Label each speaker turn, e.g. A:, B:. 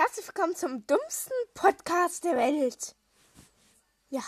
A: Herzlich willkommen zum dummsten Podcast der Welt. Ja.